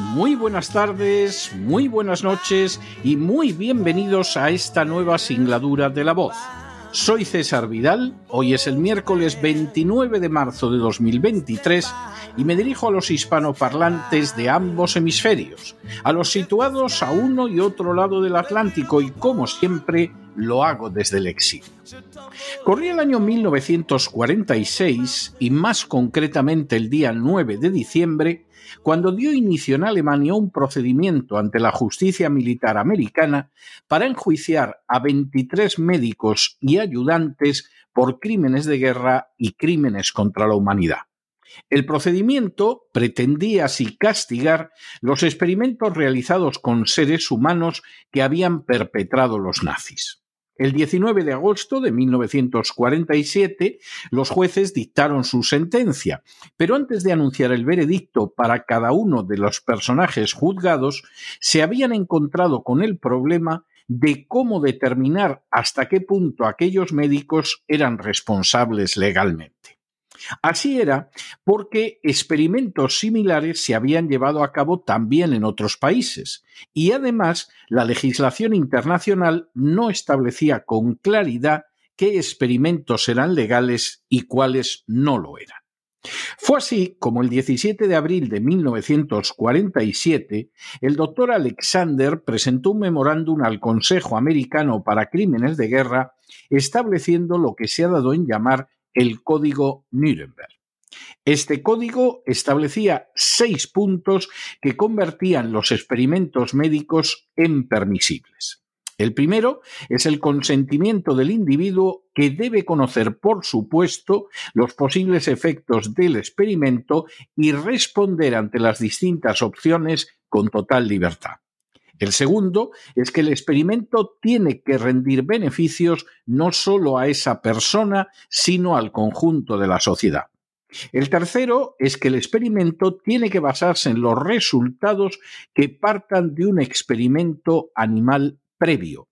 muy buenas tardes, muy buenas noches y muy bienvenidos a esta nueva singladura de la voz. Soy César Vidal, hoy es el miércoles 29 de marzo de 2023 y me dirijo a los hispanoparlantes de ambos hemisferios, a los situados a uno y otro lado del Atlántico y como siempre lo hago desde el exilio. Corría el año 1946 y más concretamente el día 9 de diciembre, cuando dio inicio en Alemania un procedimiento ante la justicia militar americana para enjuiciar a 23 médicos y ayudantes por crímenes de guerra y crímenes contra la humanidad. El procedimiento pretendía así castigar los experimentos realizados con seres humanos que habían perpetrado los nazis. El 19 de agosto de 1947 los jueces dictaron su sentencia, pero antes de anunciar el veredicto para cada uno de los personajes juzgados, se habían encontrado con el problema de cómo determinar hasta qué punto aquellos médicos eran responsables legalmente. Así era porque experimentos similares se habían llevado a cabo también en otros países y además la legislación internacional no establecía con claridad qué experimentos eran legales y cuáles no lo eran. Fue así como el 17 de abril de 1947 el doctor Alexander presentó un memorándum al Consejo Americano para Crímenes de Guerra estableciendo lo que se ha dado en llamar el Código Nuremberg. Este código establecía seis puntos que convertían los experimentos médicos en permisibles. El primero es el consentimiento del individuo que debe conocer, por supuesto, los posibles efectos del experimento y responder ante las distintas opciones con total libertad. El segundo es que el experimento tiene que rendir beneficios no solo a esa persona, sino al conjunto de la sociedad. El tercero es que el experimento tiene que basarse en los resultados que partan de un experimento animal previo.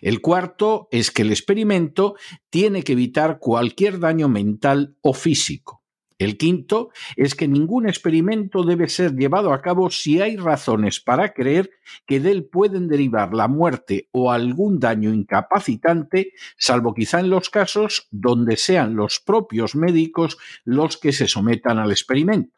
El cuarto es que el experimento tiene que evitar cualquier daño mental o físico. El quinto es que ningún experimento debe ser llevado a cabo si hay razones para creer que de él pueden derivar la muerte o algún daño incapacitante, salvo quizá en los casos donde sean los propios médicos los que se sometan al experimento.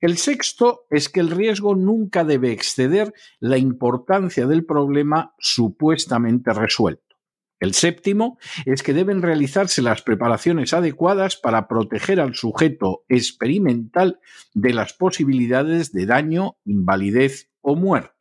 El sexto es que el riesgo nunca debe exceder la importancia del problema supuestamente resuelto. El séptimo es que deben realizarse las preparaciones adecuadas para proteger al sujeto experimental de las posibilidades de daño, invalidez o muerte.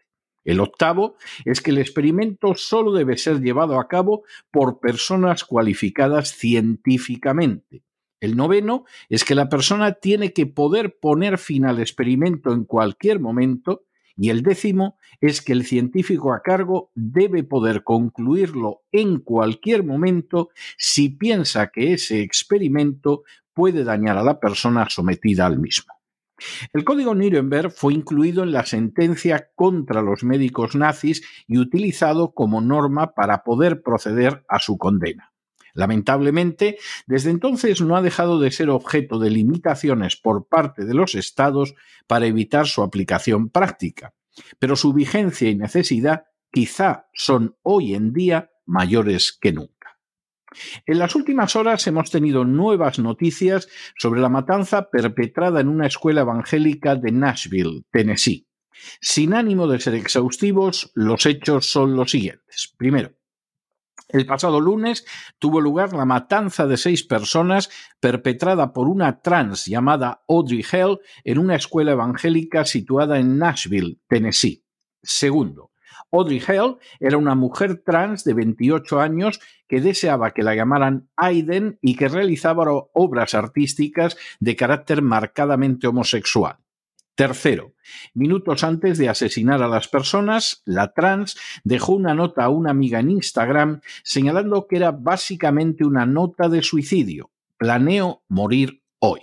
El octavo es que el experimento solo debe ser llevado a cabo por personas cualificadas científicamente. El noveno es que la persona tiene que poder poner fin al experimento en cualquier momento y el décimo es que el científico a cargo debe poder concluirlo en cualquier momento si piensa que ese experimento puede dañar a la persona sometida al mismo. El código Nuremberg fue incluido en la sentencia contra los médicos nazis y utilizado como norma para poder proceder a su condena. Lamentablemente, desde entonces no ha dejado de ser objeto de limitaciones por parte de los estados para evitar su aplicación práctica, pero su vigencia y necesidad quizá son hoy en día mayores que nunca. En las últimas horas hemos tenido nuevas noticias sobre la matanza perpetrada en una escuela evangélica de Nashville, Tennessee. Sin ánimo de ser exhaustivos, los hechos son los siguientes. Primero, el pasado lunes tuvo lugar la matanza de seis personas perpetrada por una trans llamada Audrey Hell en una escuela evangélica situada en Nashville, Tennessee. Segundo, Audrey Hell era una mujer trans de 28 años que deseaba que la llamaran Aiden y que realizaba obras artísticas de carácter marcadamente homosexual. Tercero, minutos antes de asesinar a las personas, la trans dejó una nota a una amiga en Instagram señalando que era básicamente una nota de suicidio. Planeo morir hoy.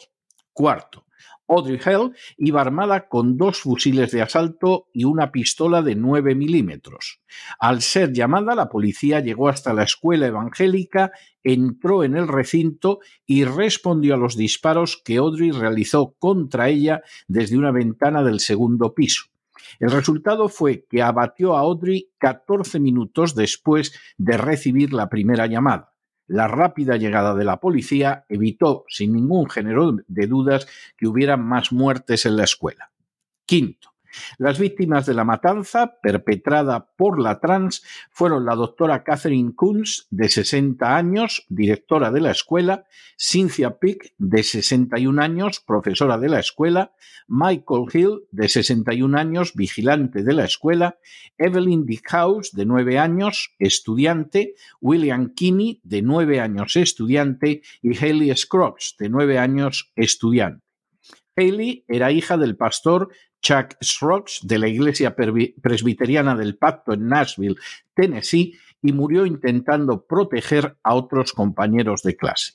Cuarto, Audrey Hell iba armada con dos fusiles de asalto y una pistola de 9 milímetros. Al ser llamada, la policía llegó hasta la escuela evangélica, entró en el recinto y respondió a los disparos que Audrey realizó contra ella desde una ventana del segundo piso. El resultado fue que abatió a Audrey 14 minutos después de recibir la primera llamada. La rápida llegada de la policía evitó, sin ningún género de dudas, que hubiera más muertes en la escuela. Quinto, las víctimas de la matanza perpetrada por la trans fueron la doctora Catherine Kunz, de 60 años, directora de la escuela, Cynthia Pick, de 61 años, profesora de la escuela, Michael Hill, de 61 años, vigilante de la escuela, Evelyn Dickhouse, de 9 años, estudiante, William Kinney, de 9 años, estudiante, y Haley Scruggs, de 9 años, estudiante. Haley era hija del pastor Chuck Scruggs de la Iglesia Presbiteriana del Pacto en Nashville, Tennessee, y murió intentando proteger a otros compañeros de clase.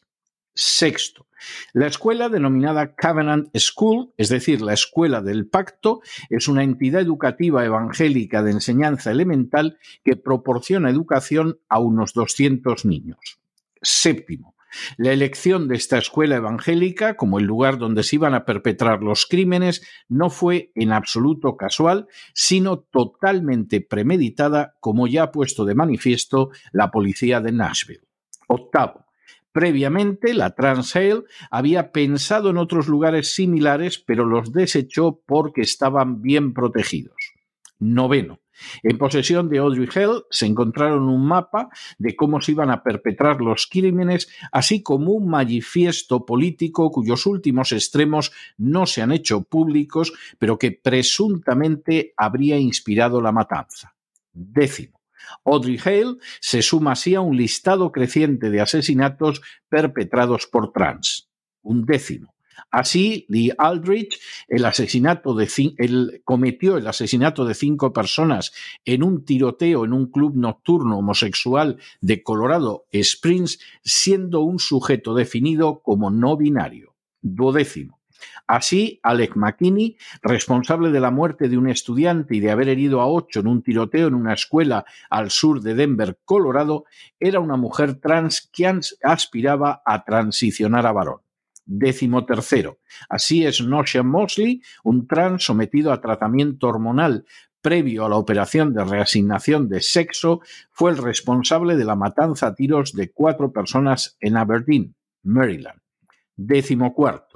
Sexto, la escuela denominada Covenant School, es decir, la Escuela del Pacto, es una entidad educativa evangélica de enseñanza elemental que proporciona educación a unos 200 niños. Séptimo, la elección de esta escuela evangélica como el lugar donde se iban a perpetrar los crímenes no fue en absoluto casual, sino totalmente premeditada, como ya ha puesto de manifiesto la policía de Nashville. Octavo. Previamente, la Transhale había pensado en otros lugares similares, pero los desechó porque estaban bien protegidos. Noveno. En posesión de Audrey Hell se encontraron un mapa de cómo se iban a perpetrar los crímenes, así como un manifiesto político cuyos últimos extremos no se han hecho públicos, pero que presuntamente habría inspirado la matanza. Décimo. Audrey Hale se suma así a un listado creciente de asesinatos perpetrados por trans. Un décimo. Así, Lee Aldrich el asesinato de cometió el asesinato de cinco personas en un tiroteo en un club nocturno homosexual de Colorado Springs, siendo un sujeto definido como no binario. Duodécimo. Así, Alec McKinney, responsable de la muerte de un estudiante y de haber herido a ocho en un tiroteo en una escuela al sur de Denver, Colorado, era una mujer trans que aspiraba a transicionar a varón. Décimo tercero. Así es Nosha Mosley, un trans sometido a tratamiento hormonal previo a la operación de reasignación de sexo, fue el responsable de la matanza a tiros de cuatro personas en Aberdeen, Maryland. Décimo cuarto.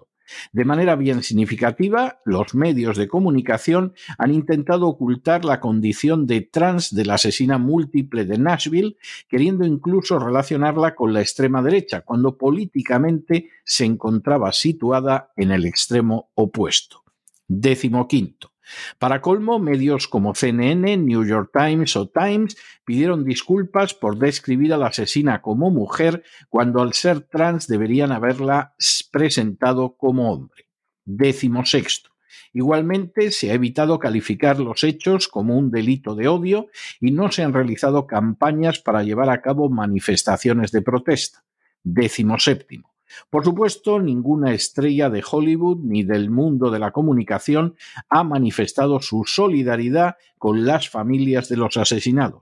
De manera bien significativa, los medios de comunicación han intentado ocultar la condición de trans de la asesina múltiple de Nashville, queriendo incluso relacionarla con la extrema derecha, cuando políticamente se encontraba situada en el extremo opuesto. Décimo quinto. Para colmo, medios como CNN, New York Times o Times pidieron disculpas por describir a la asesina como mujer cuando al ser trans deberían haberla presentado como hombre. Décimo sexto. Igualmente, se ha evitado calificar los hechos como un delito de odio y no se han realizado campañas para llevar a cabo manifestaciones de protesta. Décimo séptimo. Por supuesto, ninguna estrella de Hollywood ni del mundo de la comunicación ha manifestado su solidaridad con las familias de los asesinados.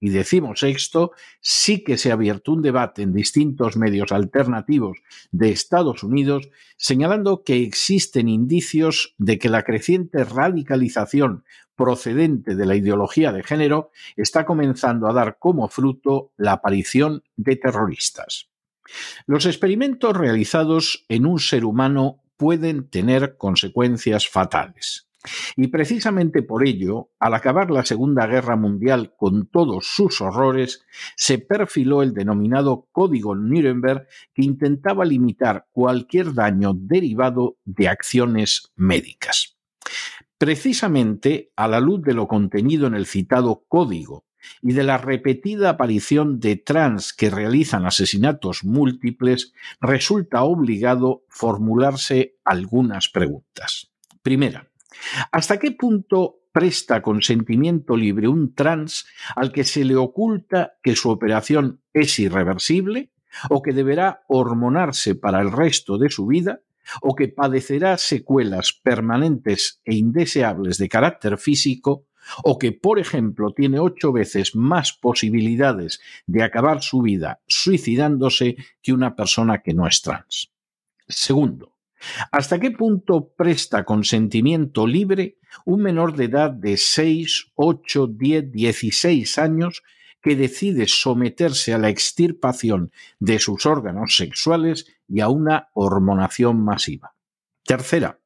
Y decimos esto, sí que se ha abierto un debate en distintos medios alternativos de Estados Unidos señalando que existen indicios de que la creciente radicalización procedente de la ideología de género está comenzando a dar como fruto la aparición de terroristas. Los experimentos realizados en un ser humano pueden tener consecuencias fatales. Y precisamente por ello, al acabar la Segunda Guerra Mundial con todos sus horrores, se perfiló el denominado Código Nuremberg que intentaba limitar cualquier daño derivado de acciones médicas. Precisamente a la luz de lo contenido en el citado código y de la repetida aparición de trans que realizan asesinatos múltiples, resulta obligado formularse algunas preguntas. Primera, ¿hasta qué punto presta consentimiento libre un trans al que se le oculta que su operación es irreversible o que deberá hormonarse para el resto de su vida o que padecerá secuelas permanentes e indeseables de carácter físico o que, por ejemplo, tiene ocho veces más posibilidades de acabar su vida suicidándose que una persona que no es trans. Segundo, ¿hasta qué punto presta consentimiento libre un menor de edad de 6, 8, 10, 16 años que decide someterse a la extirpación de sus órganos sexuales y a una hormonación masiva? Tercera,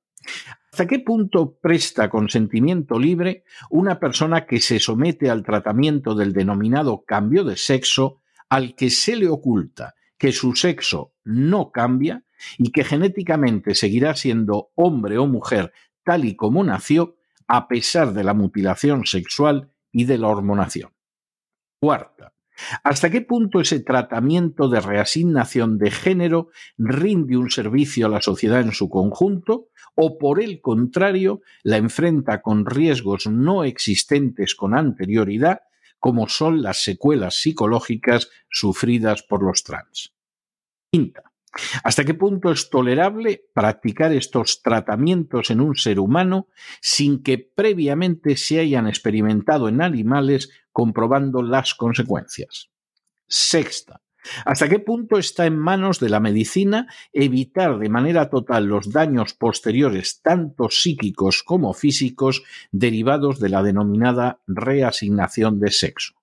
¿Hasta qué punto presta consentimiento libre una persona que se somete al tratamiento del denominado cambio de sexo al que se le oculta que su sexo no cambia y que genéticamente seguirá siendo hombre o mujer tal y como nació a pesar de la mutilación sexual y de la hormonación? Cuarta, ¿Hasta qué punto ese tratamiento de reasignación de género rinde un servicio a la sociedad en su conjunto o por el contrario la enfrenta con riesgos no existentes con anterioridad como son las secuelas psicológicas sufridas por los trans? Quinta. ¿Hasta qué punto es tolerable practicar estos tratamientos en un ser humano sin que previamente se hayan experimentado en animales comprobando las consecuencias? Sexta. ¿Hasta qué punto está en manos de la medicina evitar de manera total los daños posteriores, tanto psíquicos como físicos, derivados de la denominada reasignación de sexo?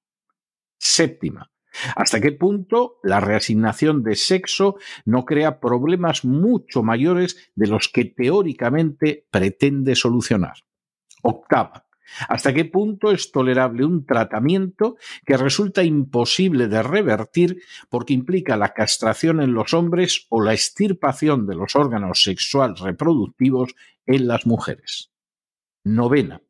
Séptima. ¿Hasta qué punto la reasignación de sexo no crea problemas mucho mayores de los que teóricamente pretende solucionar? Octava. ¿Hasta qué punto es tolerable un tratamiento que resulta imposible de revertir porque implica la castración en los hombres o la extirpación de los órganos sexuales reproductivos en las mujeres? Novena.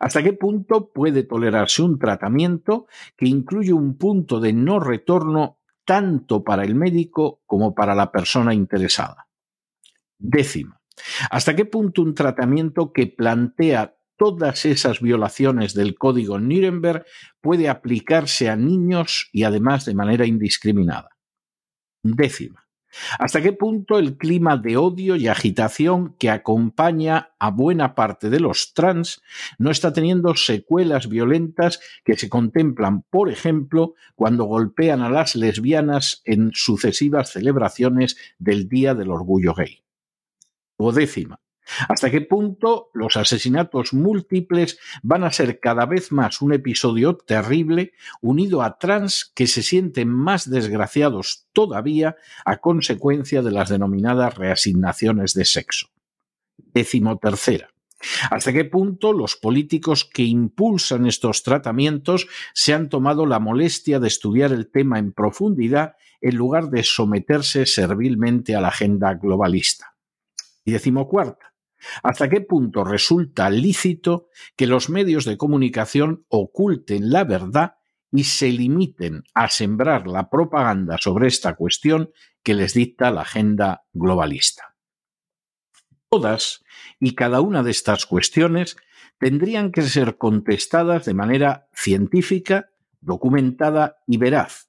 ¿Hasta qué punto puede tolerarse un tratamiento que incluye un punto de no retorno tanto para el médico como para la persona interesada? Décima. ¿Hasta qué punto un tratamiento que plantea todas esas violaciones del código Nuremberg puede aplicarse a niños y además de manera indiscriminada? Décima. ¿Hasta qué punto el clima de odio y agitación que acompaña a buena parte de los trans no está teniendo secuelas violentas que se contemplan, por ejemplo, cuando golpean a las lesbianas en sucesivas celebraciones del Día del Orgullo Gay? O décima. ¿Hasta qué punto los asesinatos múltiples van a ser cada vez más un episodio terrible unido a trans que se sienten más desgraciados todavía a consecuencia de las denominadas reasignaciones de sexo? Décimo tercera. ¿Hasta qué punto los políticos que impulsan estos tratamientos se han tomado la molestia de estudiar el tema en profundidad en lugar de someterse servilmente a la agenda globalista? Y decimocuarta, ¿Hasta qué punto resulta lícito que los medios de comunicación oculten la verdad y se limiten a sembrar la propaganda sobre esta cuestión que les dicta la agenda globalista? Todas y cada una de estas cuestiones tendrían que ser contestadas de manera científica, documentada y veraz,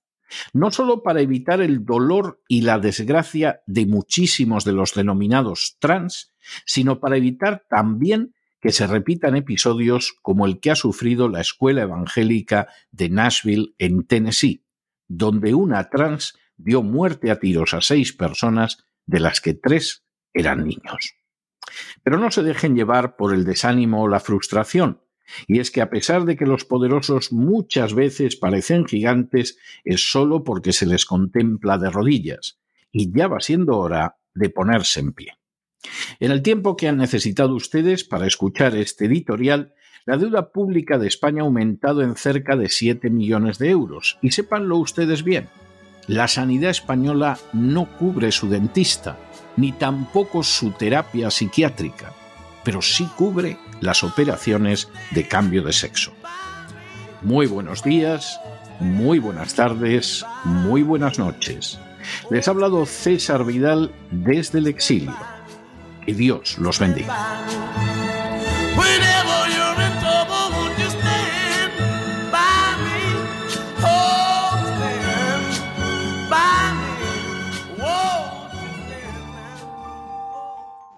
no solo para evitar el dolor y la desgracia de muchísimos de los denominados trans, sino para evitar también que se repitan episodios como el que ha sufrido la escuela evangélica de Nashville en Tennessee, donde una trans dio muerte a tiros a seis personas, de las que tres eran niños. Pero no se dejen llevar por el desánimo o la frustración, y es que a pesar de que los poderosos muchas veces parecen gigantes, es solo porque se les contempla de rodillas, y ya va siendo hora de ponerse en pie. En el tiempo que han necesitado ustedes para escuchar este editorial, la deuda pública de España ha aumentado en cerca de 7 millones de euros. Y sépanlo ustedes bien, la sanidad española no cubre su dentista, ni tampoco su terapia psiquiátrica, pero sí cubre las operaciones de cambio de sexo. Muy buenos días, muy buenas tardes, muy buenas noches. Les ha hablado César Vidal desde el exilio. Que Dios los bendiga.